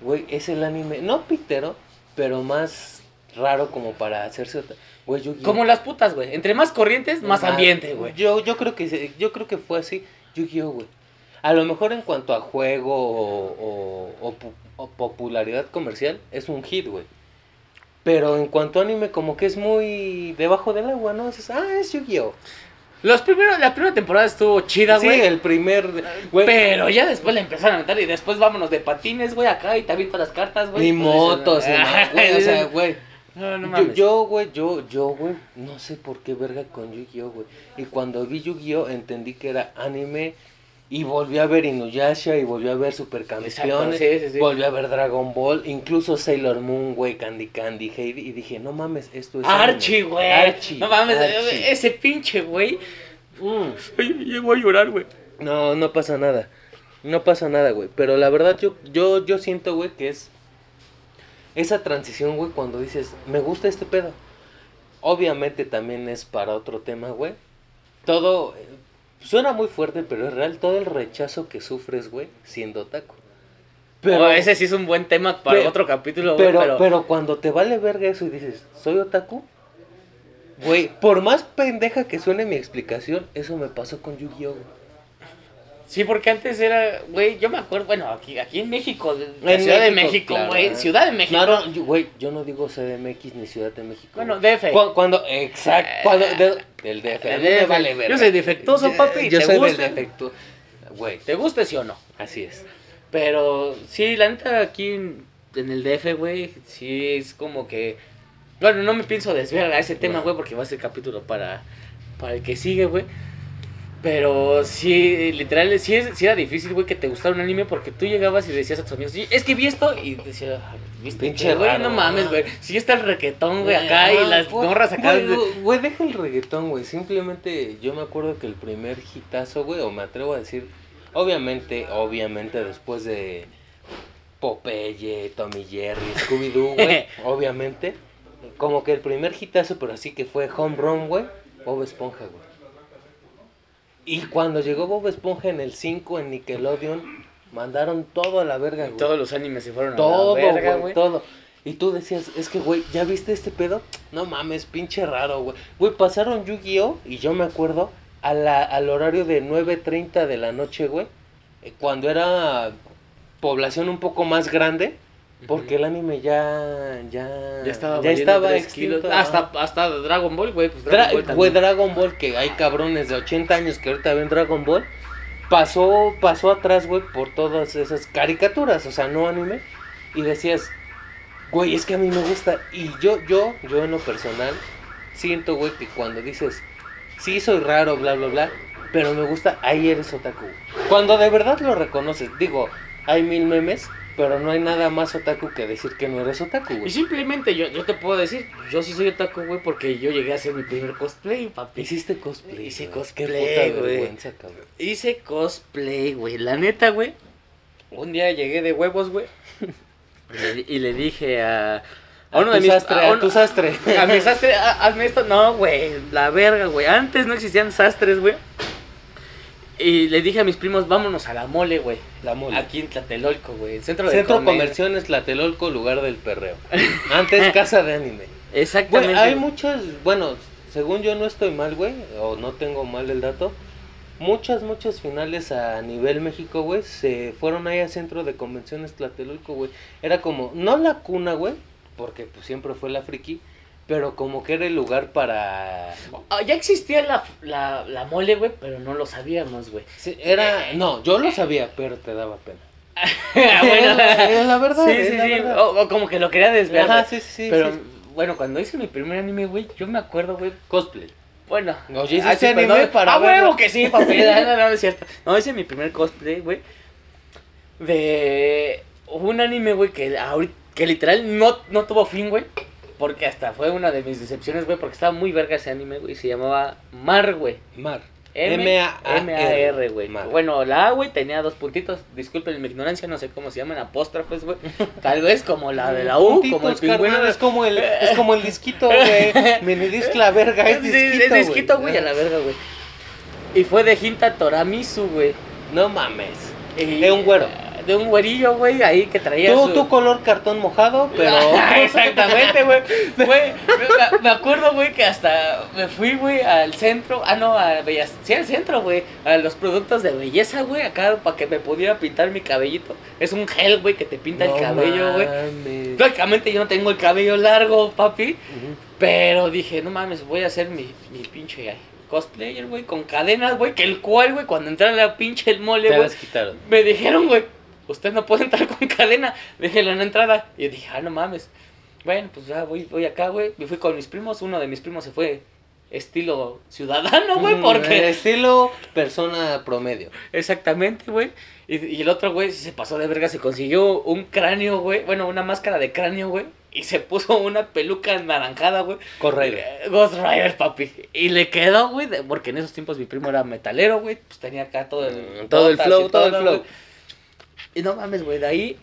Güey, es el anime, no pitero, pero más raro como para hacerse otra. Güey, yo Como las putas, güey. Entre más corrientes, más Ah, ambiente, güey. Yo, yo creo que yo creo que fue así. Yu-Gi-Oh, güey. A lo mejor en cuanto a juego o, o- o pu- o popularidad comercial, es un hit, güey. Pero en cuanto a anime, como que es muy debajo del agua, ¿no? Dices, ah, es Yu-Gi-Oh! Los primeros, la primera temporada estuvo chida, Sí, güey. el primer. güey, Pero ya después le empezaron a meter y después vámonos de patines, güey, acá y te aviento las cartas, güey. Ni Pues, motos, *laughs* güey, o sea, güey. No, no mames. yo, güey, yo, yo, güey, no sé por qué verga con Yu-Gi-Oh, güey. Y cuando vi Yu-Gi-Oh entendí que era anime y volví a ver Inuyasha y volví a ver Supercampeones. Exacto, sí, sí, sí. Volví a ver Dragon Ball, incluso Sailor Moon, güey, Candy Candy, Heidi. Y dije, no mames, esto es. Archie, güey. Archie. No mames, Archie. ese pinche, güey. Mm. Llego a llorar, güey. No, no pasa nada. No pasa nada, güey. Pero la verdad yo, yo, yo siento, güey, que es esa transición, güey, cuando dices, me gusta este pedo. Obviamente también es para otro tema, güey. Todo, suena muy fuerte, pero es real. Todo el rechazo que sufres, güey, siendo otaku. Pero ese sí es un buen tema para otro capítulo, güey. pero, Pero, pero, cuando te vale verga eso y dices, ¿soy otaku? Güey, por más pendeja que suene mi explicación, eso me pasó con Yu-Gi-Oh! Sí, porque antes era, güey, yo me acuerdo, bueno, aquí, aquí en México, la En Ciudad de México, claro. güey, Ciudad de México. Yo- güey, yo no digo CDMX ni Ciudad de México. Bueno. DF. Cu- Cuando, exacto, cuando, de- del DF. me DF. vale verga. Yo soy defectuoso, papi, Yo ¿te soy gusta? del defecto. Güey, ¿Te gusta sí o no? así es. Pero sí, la neta aquí en, en el DF, güey, sí es como que... Bueno, no me pienso desviar a ese tema, No. güey, porque va a ser capítulo para, para el que sigue, güey. Pero sí, literal, sí, era difícil, güey, que te gustara un anime porque tú llegabas y decías a tus amigos, "Sí, es que vi esto y decía, "Ah, ¿viste? Pinche güey, no mames, güey. Sí está el reggaetón, güey, acá y las güey, morras acá. Güey, deja el reggaetón, güey. Simplemente yo me acuerdo que el primer hitazo, güey, o me atrevo a decir, obviamente, obviamente después de Popeye, Tommy Jerry, Scooby-Doo, güey, *laughs* obviamente. Como que el primer hitazo, pero así que fue Home Run, güey, Bob Esponja, güey. Y cuando llegó Bob Esponja en el 5 en Nickelodeon, mandaron todo a la verga, güey. Todos los animes se fueron Todo, a la verga, güey, todo. Y tú decías, es que, güey, ¿ya viste este pedo? No mames, pinche raro, güey. Güey, pasaron Yu-Gi-Oh! Y yo me acuerdo a la, al horario de 9.30 de la noche, güey. eh, Cuando era población un poco más grande. Porque el anime ya, ya, Ya estaba, ya estaba extinto. kilos. Hasta, hasta Dragon Ball, güey. Pues Dra- Dragon Ball güey, también. Dragon Ball, que hay cabrones de 80 años que ahorita ven Dragon Ball, pasó, pasó atrás, güey, por todas esas caricaturas, o sea, no anime, y decías, güey, es que a mí me gusta, y yo, yo, yo en lo personal, siento, güey, que cuando dices, sí, soy raro, bla, bla, bla, pero me gusta, ahí eres otaku. Cuando de verdad lo reconoces, digo, hay mil memes, pero no hay nada más otaku que decir que no eres otaku, Y güey. simplemente yo, yo te puedo decir, yo sí soy otaku, güey, porque yo llegué a hacer mi primer cosplay, papi. Hiciste cosplay. Hice güey. cosplay, Qué güey. Hice cosplay, güey. La neta, güey. Un día llegué de huevos, güey. *laughs* Y le, y dije a... A, uno de mis- sastre, a tu sastre. *laughs* A mi sastre, "Ha- hazme esto. No, güey, la verga, güey. Antes no existían sastres, güey. Y le dije a mis primos, vámonos a la mole, güey. La mole. Aquí en Tlatelolco, güey. Centro, de Centro comer- Comercial es Tlatelolco, lugar del perreo. *laughs* Antes casa de anime. Exactamente. Güey, hay muchas, bueno, según yo no estoy mal, güey, o no tengo mal el dato. Muchas, muchas finales a nivel México, güey, se fueron ahí al Centro de Convenciones Tlatelolco, güey. Era como, no la cuna, güey, porque pues siempre fue la friki, pero como que era el lugar para... Ah, ya existía la, la, la mole, güey, pero no lo sabíamos, güey. Sí, era, no, yo lo sabía, pero te daba pena. Ah, *laughs* bueno. Es la verdad, Sí, es sí, la sí. verdad. O, o como que lo quería desviar. Ajá, sí, sí. Pero sí. bueno, cuando hice mi primer anime, güey, yo me acuerdo, güey. Cosplay. Bueno, Oye, ah, hiciste sí, anime perdón. para Ah, huevo que sí, papi. *laughs* no, no, no, es cierto. No, hice mi primer cosplay, güey. De un anime, güey, que ahorita, que literal no, no tuvo fin, güey. Porque hasta fue una de mis decepciones, güey, porque estaba muy verga ese anime, güey. Se llamaba Mar, güey. Mar. M- M-A-R, güey. Bueno, la A, güey, tenía dos puntitos. Disculpen mi ignorancia, no sé cómo se llaman, apóstrofes, güey. *laughs* Tal vez como la de la U, como el pingüino. es como el, es como el disquito, güey. *laughs* Minidisc la verga, es disquito, es disquito, güey, a la verga, güey. Y fue de Hinta Toramisu, güey. No mames. Es un güero. De un güerillo, güey, ahí que traía Tú, su- tu color cartón mojado, pero. *laughs* Exactamente, güey. *laughs* Güey, me, me acuerdo, güey, que hasta me fui, güey, al centro. Ah, no, a Bellas. Sí, al centro, güey. A los productos de belleza, güey, acá para que me pudiera pintar mi cabellito. Es un gel, güey, que te pinta No el cabello, güey. mames. Lógicamente yo no tengo el cabello largo, papi. Pero dije, no mames, voy a hacer mi, mi pinche ay, cosplayer, güey, con cadenas, güey. Que el cual, güey, cuando entrara la pinche el mole, güey, las quitaron. me dijeron, güey, usted no puede *laughs* entrar con cadena, déjelo en la entrada. Y yo dije, ah, no mames. Bueno, pues ya voy, voy acá, güey. Me fui con mis primos, uno de mis primos se fue estilo ciudadano, *laughs* güey, Mm, porque... Estilo persona promedio. Exactamente, güey. Y, y el otro, güey, se pasó de verga, se consiguió un cráneo, güey. Bueno, una máscara de cráneo, güey. Y se puso una peluca anaranjada, güey. Correcto. Eh, Ghost Rider, papi. Y le quedó, güey, porque en esos tiempos mi primo era metalero, güey. Pues tenía acá todo el... Mm, todo el flow, y todo el flow. güey. Y no mames, güey, de ahí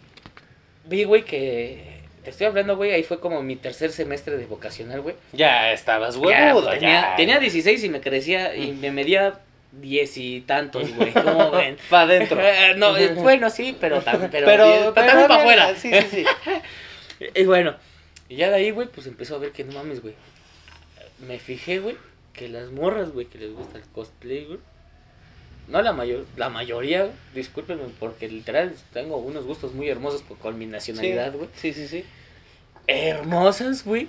vi, güey, que... Te estoy hablando, güey, ahí fue como mi tercer semestre de vocacional, güey. Ya estabas Ya, huevudo, tenía, ya. tenía 16 y me crecía y me medía 10 y tantos, güey. ¿Cómo *laughs* ven? Pa' adentro. *laughs* Eh, no, eh, *laughs* bueno, sí, pero también, pero, Pero, pero pero también para afuera. Sí, sí, sí. Y bueno, y ya de ahí, güey, pues empezó a ver que no mames, güey. Me fijé, güey, que las morras, güey, que les gusta el cosplay, güey. No la mayor, la mayoría, discúlpenme, porque literal tengo unos gustos muy hermosos con mi nacionalidad, güey. Sí, sí, sí. Hermosas, güey.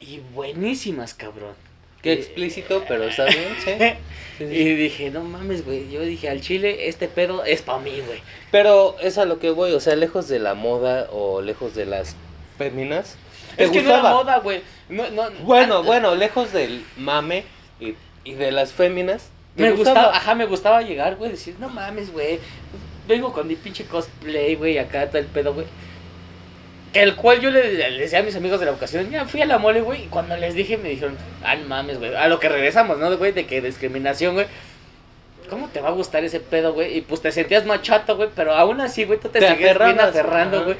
Y buenísimas, cabrón. Qué Eh, explícito, pero está bien, sí. *laughs* Sí, sí. Y dije, no mames, güey. Yo dije, al chile, este pedo es para mí, güey. Pero es a lo que voy, o sea, lejos de la moda o lejos de las féminas. ¿Te Es que no era moda, güey. No, no, Bueno, bueno, lejos del mame y, y de las féminas. ¿Te Me gustaba, ajá, me gustaba llegar, güey, decir, no mames, güey. Vengo con mi pinche cosplay, güey, acá todo el pedo, güey. El cual yo le, le decía a mis amigos de la ocasión, ya fui a la mole, güey, y cuando les dije me dijeron, ah, mames, güey. A lo que regresamos, ¿no, güey? De que discriminación, güey. ¿Cómo te va a gustar ese pedo, güey? Y pues te sentías machato, güey, pero aún así, güey, tú te, Te sigues bien aferrando, güey.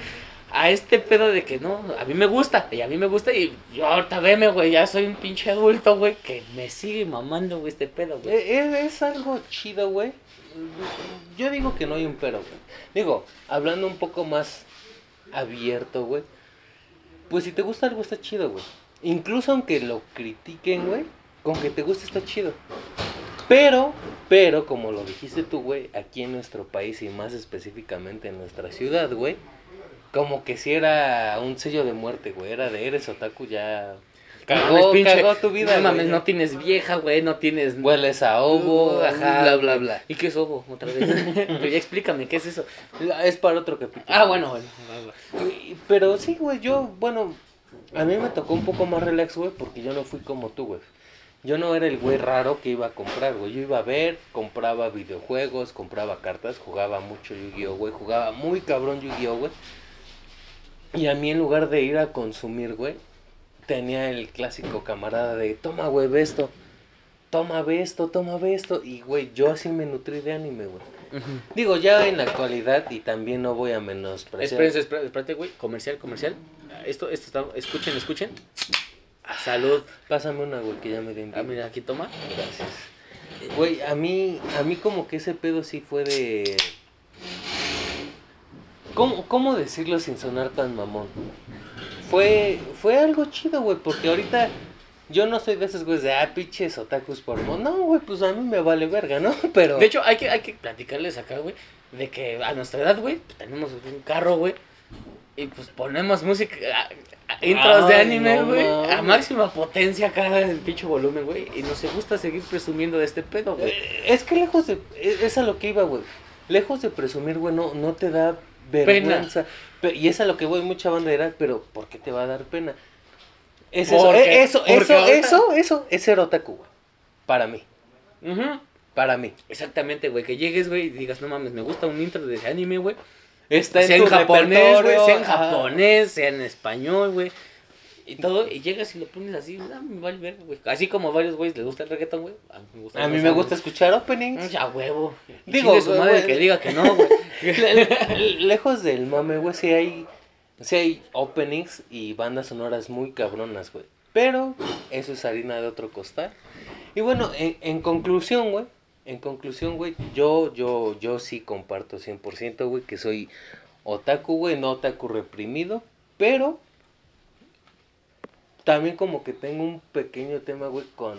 A este pedo de que no, a mí me gusta, y a mí me gusta, y yo ahorita veme, güey, ya soy un pinche adulto, güey, que me sigue mamando, güey, este pedo, güey. Eh, eh, Es, algo chido, güey. Yo digo que no hay un pero, güey. Digo, hablando un poco más abierto, güey. Pues si te gusta algo está chido, güey. Incluso aunque lo critiquen, güey, con que te guste está chido. Pero, pero, como lo dijiste tú, güey, aquí en nuestro país y más específicamente en nuestra ciudad, güey, como que si era un sello de muerte, güey. Era de eres otaku, ya cagó, pinche- cagó tu vida, No mames, güey. no tienes vieja, güey, no tienes. Hueles a ovo, ajá, bla, bla, bla. ¿Y qué es ovo? Otra vez. *laughs* Pero ya explícame, ¿qué es eso? Es para otro capítulo. Ah, bueno, bueno. Pero sí, güey, yo, bueno, a mí me tocó un poco más relax, güey, porque yo no fui como tú, güey. Yo no era el güey raro que iba a comprar, güey. Yo iba a ver, compraba videojuegos, compraba cartas, jugaba mucho Yu-Gi-Oh, güey. Jugaba muy cabrón Yu-Gi-Oh, güey. Y a mí en lugar de ir a consumir, güey, tenía el clásico camarada de, toma, güey, ve esto. Toma, ve esto, toma, ve esto. Y, güey, yo así me nutrí de anime, güey. Digo, ya en la actualidad, y también no voy a menospreciar. Espérense, espérense, espérate, güey. Comercial, comercial. Esto, esto está. Escuchen, escuchen. Salud. Pásame una, güey, que ya me den Ah, mira, aquí toma. Gracias. Güey, a mí, a mí como que ese pedo sí fue de... ¿Cómo, cómo decirlo sin sonar tan mamón? Fue, fue algo chido, güey, porque ahorita yo no soy de esos güeyes de, ah, pinches otakus por mo-". No, güey, pues a mí me vale verga, ¿no? *laughs* Pero... De hecho, hay que, hay que platicarles acá, güey. De que a nuestra edad, güey, pues, tenemos un carro, güey. Y pues ponemos música. a- a- intros de anime, no güey. a máxima potencia acá el pinche volumen, güey. Y nos gusta seguir presumiendo de este pedo, güey. Eh, Es que lejos de... Es es a lo que iba, güey. Lejos de presumir, güey, no, no te da vergüenza. Pe- Y es a lo que voy, mucha banda dirá, pero ¿por qué te va a dar pena? Es eso, Porque- eh, eso, porque eso, ahorita- eso, eso, es ser otaku, güey. Para mí, para mí. Exactamente, güey. Que llegues, güey, y digas, no mames, me gusta un intro de ese anime, güey. Está sea en japonés, güey, sea en japonés, sea en español, güey. Y todo, y llegas y lo pones así, ah, me vale güey. Así como a varios güeyes les gusta el reggaetón, güey. A mí me gusta. A mí el me reggaetón. gusta escuchar openings. Ya, huevo. Digo, su madre güey, que diga que no, güey. Le- le- Lejos del mame, güey, sí hay, sí hay openings y bandas sonoras muy cabronas, güey. Pero eso es harina de otro costal. Y bueno, en, en conclusión, güey, En conclusión, güey, yo, yo, yo sí comparto 100%, güey, que soy otaku, güey, no otaku reprimido, pero también como que tengo un pequeño tema, güey, con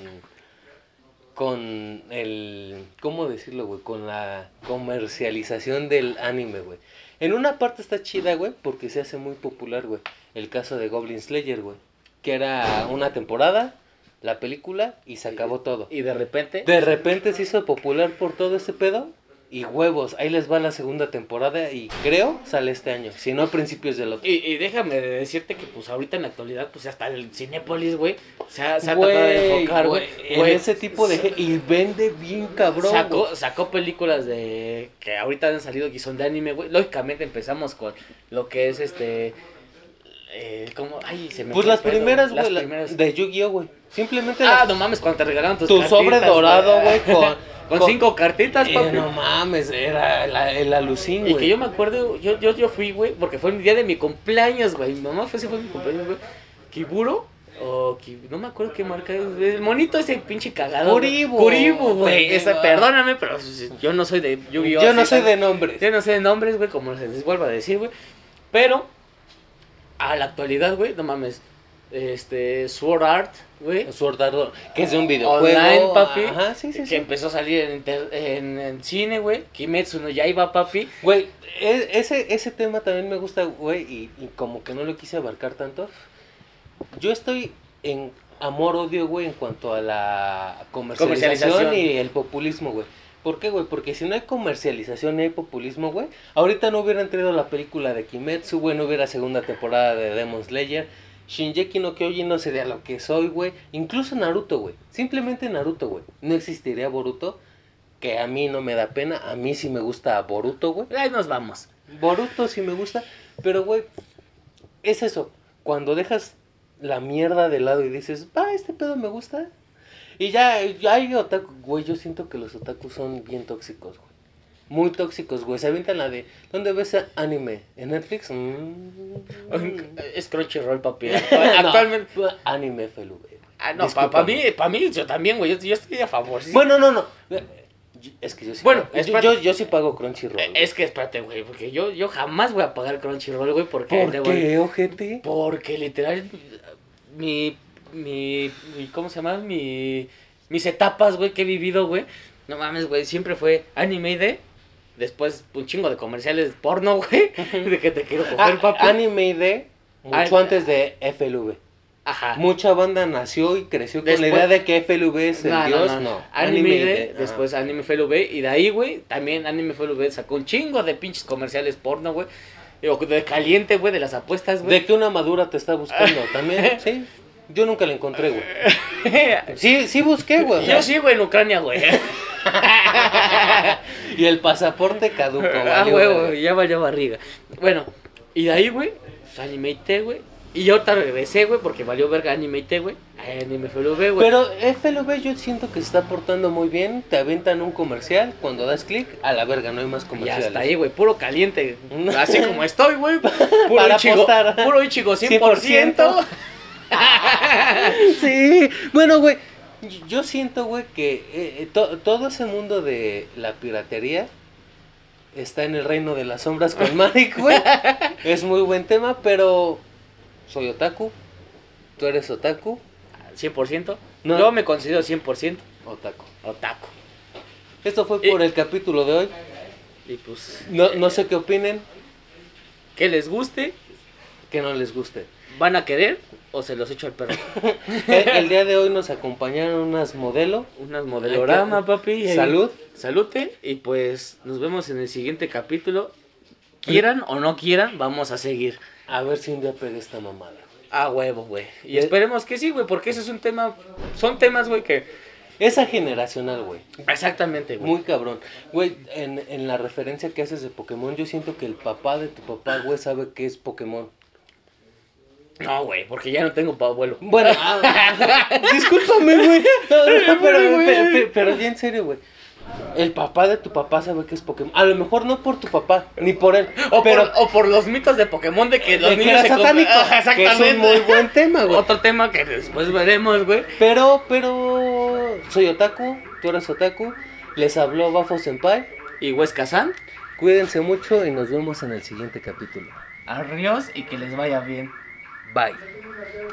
con el ¿cómo decirlo, güey? Con la comercialización del anime, güey. En una parte está chida, güey, porque se hace muy popular, güey. El caso de Goblin Slayer, güey, que era una temporada, la película y se acabó todo. Y de repente De repente se hizo popular por todo ese pedo y huevos, ahí les va la segunda temporada y creo sale este año, si no a principios del otro. Y, y déjame decirte que pues ahorita en la actualidad pues hasta el Cinépolis, güey, se ha, se ha Güey, tratado de enfocar, güey. En Güey, ese tipo de... Y vende bien cabrón, Sacó, güey. sacó películas de que ahorita han salido que son de anime, güey. Lógicamente empezamos con lo que es este eh, ¿cómo? Ay, se me Pues las primeras, güey, primeras. de Yu-Gi-Oh, güey. Simplemente Ah, las- no mames, cuando te regalaron tus tu sobre dorado, güey, con, Con cinco cartitas, Eh, papi. no mames, era la- el alucín, Y güey. que yo me acuerdo, yo, yo, yo fui, güey, porque fue el día de mi cumpleaños, güey. Mi mamá fue, ese fue mi cumpleaños, güey. Kiburo, o no me acuerdo qué marca es. El monito ese pinche cagado. güey. Kuribo. Kuribo, güey. Esa-. Perdóname, pero yo no soy de Yu-Gi-Oh! Yo no soy de nombres. Yo no sé de nombres, güey, como se les vuelva a decir, güey. Pero, a la actualidad, güey, no mames. Este, Sword Art, güey. Sword Art, que es de un videojuego. Online, papi. Ajá, sí, sí, que sí. empezó a salir en, en, en cine, güey. Kimetsu no Yaiba, papi. Güey, e- ese, ese tema también me gusta, güey, y, y como que no lo quise abarcar tanto. Yo estoy en amor-odio, güey, en cuanto a la comercialización, Comercialización. y el populismo, güey. ¿Por qué, güey? Porque si no hay comercialización y hay populismo, güey, ahorita no hubieran traído la película de Kimetsu, güey, no hubiera segunda temporada de Demon Slayer. Shinjeki no Kyojin no sería lo que soy, güey. Incluso Naruto, güey. Simplemente Naruto, güey. No existiría Boruto, que a mí no me da pena. A mí sí me gusta Boruto, güey. Ahí nos vamos. Boruto sí me gusta, pero güey, es eso, cuando dejas la mierda de lado y dices, va, este pedo me gusta. Y ya, ya hay otaku, güey, yo siento que los otakus son bien tóxicos, güey. Muy tóxicos, güey. Se avientan la de, ¿dónde ves anime? ¿En Netflix? Mm. Es Crunchyroll, papi. *laughs* No, Actualmente. anime FLV. güey. Ah, no, para Discúlpame. mí, para mí, yo también, güey. Yo, yo estoy a favor. sí. Bueno, no, no. Es que yo sí, Bueno, pago- yo, yo, yo sí pago Crunchyroll. Eh, güey. Es que espérate, güey. Porque yo, yo jamás voy a pagar Crunchyroll, güey. Porque, ¿Por qué, ojete? Porque literal, mi, mi, mi- ¿cómo se llama? Mi, mis etapas, güey, que he vivido, güey. No mames, güey, siempre fue anime ID. Después un chingo de comerciales porno, güey. De que te quiero coger, Ah, papi. anime mucho Ah, antes de FLV. Ajá. Mucha banda nació y creció con la idea de que FLV es el No, no, dios, no. no. Anime, ID, ajá. después Anime FLV, y de ahí, güey, también Anime FLV sacó un chingo de pinches comerciales porno, güey. De caliente, güey, de las apuestas, güey. De que una madura te está buscando *laughs* también, sí. Yo nunca la encontré, güey. *laughs* Sí, sí busqué, güey. Yo sigo en Ucrania, güey. *laughs* *laughs* Y el pasaporte caduco, ah, valió, huevo, güey. ya valió barriga. Bueno, y de ahí, güey, pues, Anime IT, güey. Y yo ahorita regresé, güey, porque valió verga Anime IT, güey. Anime FLV, güey. Pero FLV yo siento que se está portando muy bien. Te aventan un comercial, cuando das clic, a la verga, no hay más comerciales. hasta ahí, güey, puro caliente. Así como estoy, güey. *laughs* Puro Para Ichigo, apostar. puro Ichigo 100%. *laughs* Sí, bueno, güey, yo siento, güey, que eh, eh, to- todo ese mundo de la piratería está en el reino de las sombras con *laughs* Marik, güey. *laughs* Es muy buen tema, pero soy otaku, tú eres otaku, 100%. No. Yo me considero 100% otaku. otaku. Esto fue Y- por el capítulo de hoy. Y pues, No, no sé qué opinen, que les guste, que no les guste. Van a querer o se los echo al perro. *laughs* El, el día de hoy nos acompañaron unas modelo. Unas modelorama, papi. Salud. Salute. Y pues nos vemos en el siguiente capítulo. Quieran o no quieran, vamos a seguir. A ver si un día pegué esta mamada. A huevo, güey. Y Eh. esperemos que sí, güey, porque ese es un tema. Son temas, güey, que. Esa generacional, güey. Exactamente, güey. Muy cabrón. Güey, en, en la referencia que haces de Pokémon, yo siento que el papá de tu papá, güey, sabe qué es Pokémon. No, güey, porque ya no tengo pa' abuelo. Bueno, *laughs* ah, discúlpame, güey. No, no, pero, pero ya en serio, güey. El papá de tu papá sabe qué es Pokémon. A lo mejor no por tu papá, ni por él. O, pero por, o por los mitos de Pokémon de que los de que niños era se com- satánico. Ajá, Que es un muy buen tema, güey. Otro tema que después veremos, güey. Pero, pero, soy otaku, tú eres otaku. Les habló Bafo Senpai. Y Huesca San. Cuídense mucho y nos vemos en el siguiente capítulo. Adiós y que les vaya bien. Bye.